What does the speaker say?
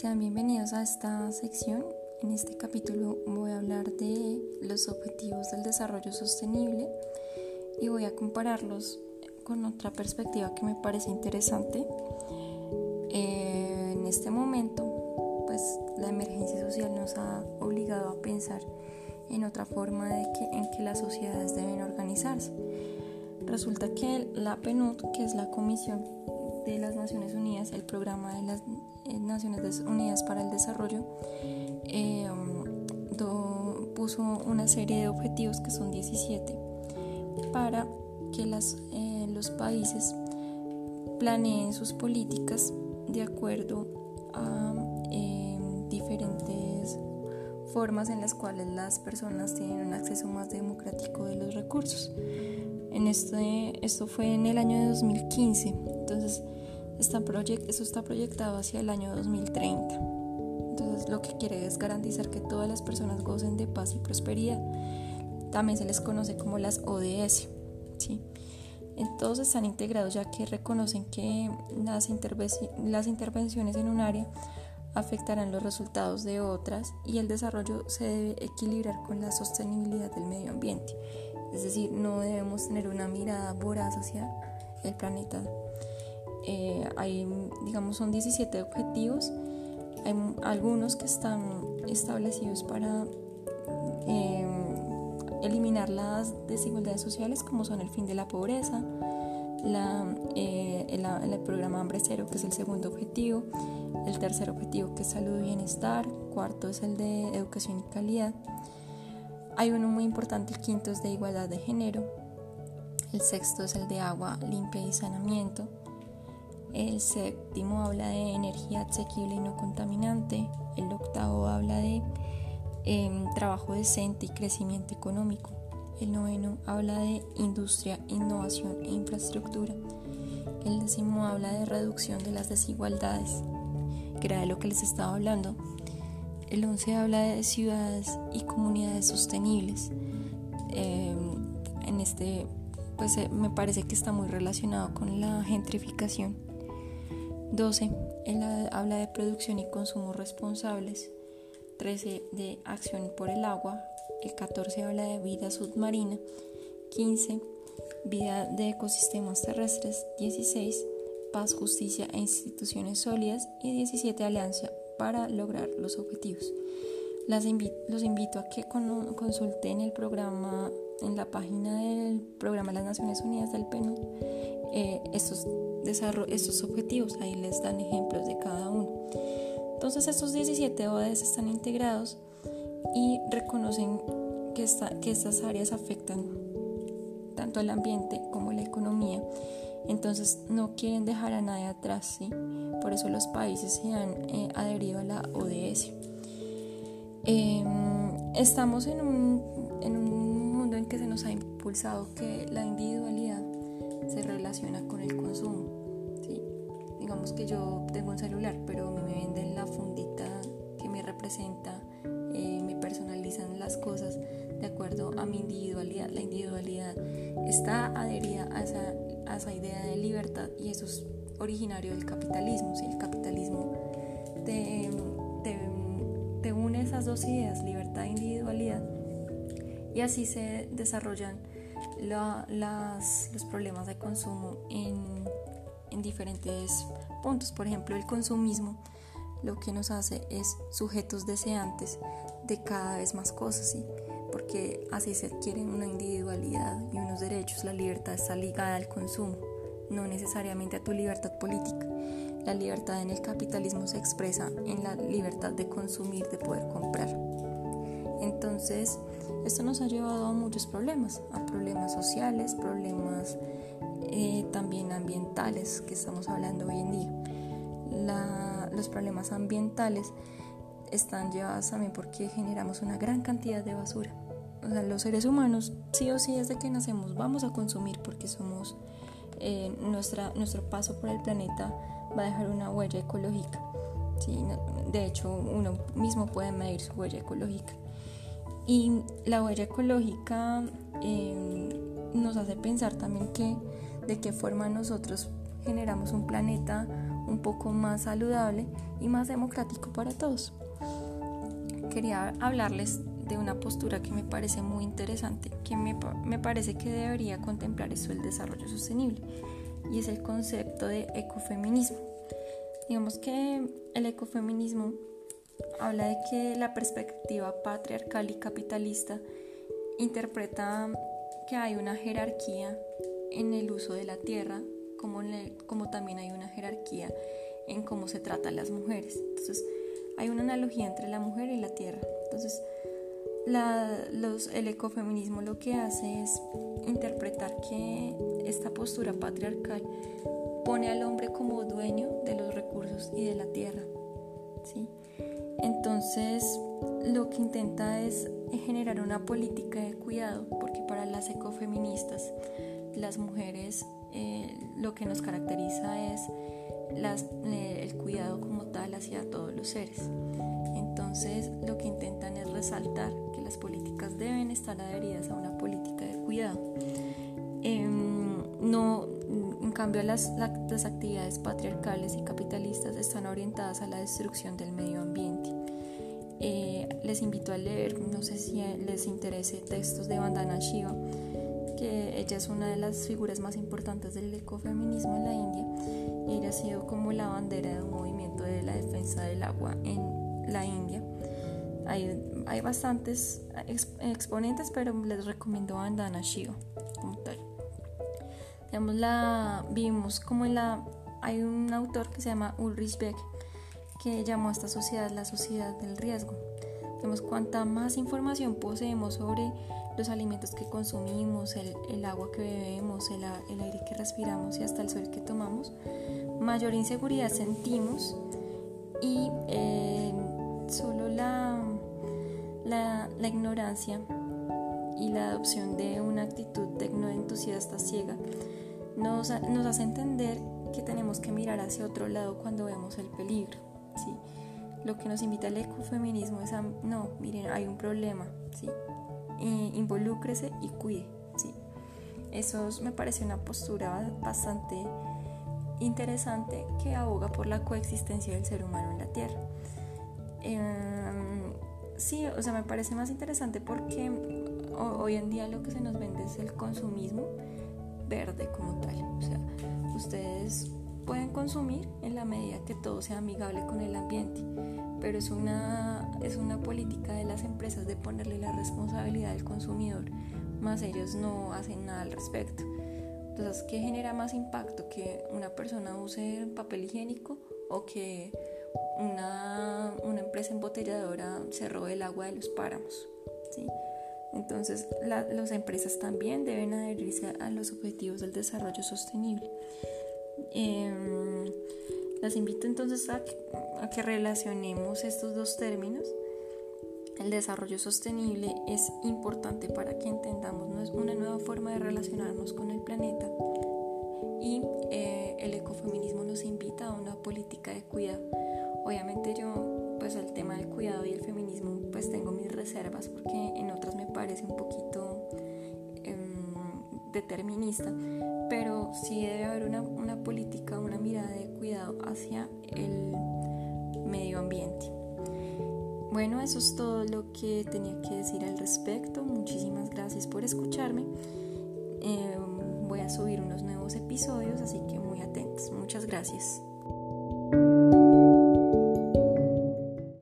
Sean bienvenidos a esta sección. En este capítulo voy a hablar de los objetivos del desarrollo sostenible y voy a compararlos con otra perspectiva que me parece interesante. Eh, en este momento, pues la emergencia social nos ha obligado a pensar en otra forma de que, en que las sociedades deben organizarse. Resulta que la PNUD, que es la Comisión de las Naciones Unidas, el programa de las eh, Naciones Unidas para el Desarrollo, eh, puso una serie de objetivos que son 17 para que las, eh, los países planeen sus políticas de acuerdo a diferentes formas en las cuales las personas tienen un acceso más democrático de los recursos. En este, esto fue en el año de 2015, entonces está eso está proyectado hacia el año 2030. Entonces lo que quiere es garantizar que todas las personas gocen de paz y prosperidad. También se les conoce como las ODS. ¿sí? todos están integrados ya que reconocen que las, las intervenciones en un área afectarán los resultados de otras y el desarrollo se debe equilibrar con la sostenibilidad del medio ambiente. Es decir, no debemos tener una mirada voraz hacia el planeta. Eh, hay, digamos, son 17 objetivos. Hay algunos que están establecidos para eh, eliminar las desigualdades sociales, como son el fin de la pobreza, la, eh, el, el, programa Hambre Cero, que es el segundo objetivo, el tercer objetivo, que es salud y bienestar, cuarto es el de educación y calidad. Hay uno muy importante, el quinto es de igualdad de género, el sexto es el de agua limpia y saneamiento, el séptimo habla de energía asequible y no contaminante, el octavo habla de em, trabajo decente y crecimiento económico, el noveno habla de industria, innovación e infraestructura, el décimo habla de reducción de las desigualdades, que era de lo que les estaba hablando, el 11 habla de ciudades y comunidades sostenibles. Em, en este, pues eh, me parece que está muy relacionado con la gentrificación. 12. Él habla de producción y consumo responsables. 13 de acción por el agua. El 14 habla de vida submarina. 15 vida de ecosistemas terrestres. 16 paz, justicia e instituciones sólidas. Y 17 alianza para lograr los objetivos. Los invito a que consulten el programa en la página del programa de las Naciones Unidas del PNUD eh, estos, estos objetivos. Ahí les dan ejemplos de cada uno. Entonces estos 17 ODS están integrados y reconocen que, estas áreas afectan tanto al ambiente como la economía. Entonces no quieren dejar a nadie atrás. ¿sí? Por eso los países se han eh, adherido a la ODS. Em, estamos en un, en un mundo en que se nos ha impulsado que la individualidad se relaciona con el consumo. ¿sí? Digamos que yo tengo un celular, pero me venden la fundita que me representa, eh, me personalizan las cosas de acuerdo a mi individualidad. La individualidad está adherida a esa, a esa idea de libertad y eso es originario del capitalismo. El capitalismo te, te, une esas dos ideas, libertad e individualidad, y así se desarrollan las, los problemas de consumo en, en diferentes puntos. Por ejemplo, el consumismo lo que nos hace es sujetos deseantes de cada vez más cosas, ¿sí? porque así se adquiere una individualidad y unos derechos. La libertad está ligada al consumo no necesariamente a tu libertad política. La libertad en el capitalismo se expresa en la libertad de consumir, de poder comprar. Entonces, esto nos ha llevado a muchos problemas, a problemas sociales, problemas eh, también ambientales que estamos hablando hoy en día. los problemas ambientales están llevados también porque generamos una gran cantidad de basura. O sea, los seres humanos, sí o sí, desde que nacemos vamos a consumir porque somos eh, nuestra, nuestro paso por el planeta va a dejar una huella ecológica. de hecho, uno mismo puede medir su huella ecológica. Y la huella ecológica eh, nos hace pensar también que de qué forma nosotros generamos un planeta un poco más saludable y más democrático para todos. Quería hablarles de una postura que me parece muy interesante, que me, me parece que debería contemplar eso el desarrollo sostenible, y es el concepto de ecofeminismo. Digamos que el ecofeminismo habla de que la perspectiva patriarcal y capitalista interpreta que hay una jerarquía en el uso de la tierra, como, como también hay una jerarquía en cómo se trata a las mujeres. Entonces, hay una analogía entre la mujer y la tierra. Entonces, los, el ecofeminismo lo que hace es interpretar que esta postura patriarcal pone al hombre como dueño de los recursos y de la tierra. ¿sí? Entonces, lo que intenta es generar una política de cuidado, porque para las ecofeministas, las mujeres eh, lo que nos caracteriza es eh, el cuidado como tal hacia todos los seres. Entonces, lo que intentan es resaltar que las políticas deben estar adheridas a una política de cuidado. Em, no, cambio, las, las actividades patriarcales y capitalistas están orientadas a la destrucción del medio ambiente. Eh, les invito a leer, no sé si les interese, textos de Vandana Shiva, que ella es una de las figuras más importantes del ecofeminismo en la India ella ha sido como la bandera de un movimiento de la defensa del agua en la India. Hay, hay bastantes exponentes, pero les recomiendo Vandana Shiva como tal. Digamos, la vimos como en la... Hay un autor que se llama Ulrich Beck que llamó a esta sociedad la sociedad del riesgo. Vemos cuanta más información poseemos sobre los alimentos que consumimos, el, agua que bebemos, el, aire que respiramos y hasta el sol que tomamos, mayor inseguridad sentimos y eh, solo la, la, ignorancia y la adopción de una actitud tecnoentusiasta ciega nos, nos hace entender que tenemos que mirar hacia otro lado cuando vemos el peligro. ¿sí? Lo que nos invita el ecofeminismo es a, no, miren, hay un problema, ¿sí? involúcrese y cuide, ¿sí? Eso me parece una postura bastante interesante que aboga por la coexistencia del ser humano en la Tierra. Em, sí, o sea, me parece más interesante porque hoy en día lo que se nos vende es el consumismo verde como tal. O sea, ustedes pueden consumir en la medida que todo sea amigable con el ambiente, pero es una, es una política de las empresas de ponerle la responsabilidad al consumidor, más ellos no hacen nada al respecto. Entonces, ¿qué genera más impacto? ¿Que una persona use papel higiénico o que una, una empresa embotelladora se robe el agua de los páramos? ¿sí? Entonces, las empresas también deben adherirse a los objetivos del desarrollo sostenible. Em, las invito entonces a, que relacionemos estos dos términos. El desarrollo sostenible es importante para que entendamos una nueva forma de relacionarnos con el planeta y eh, el ecofeminismo nos invita a una política de cuidado. Obviamente yo pues el tema del cuidado y el feminismo pues tengo mis reservas porque en otras me parece un poquito em, determinista, pero sí debe haber una, una política, una mirada de cuidado hacia el medio ambiente. Bueno, eso es todo lo que tenía que decir al respecto. Muchísimas gracias por escucharme. Eh, voy a subir unos nuevos episodios, así que muy atentos. Muchas gracias.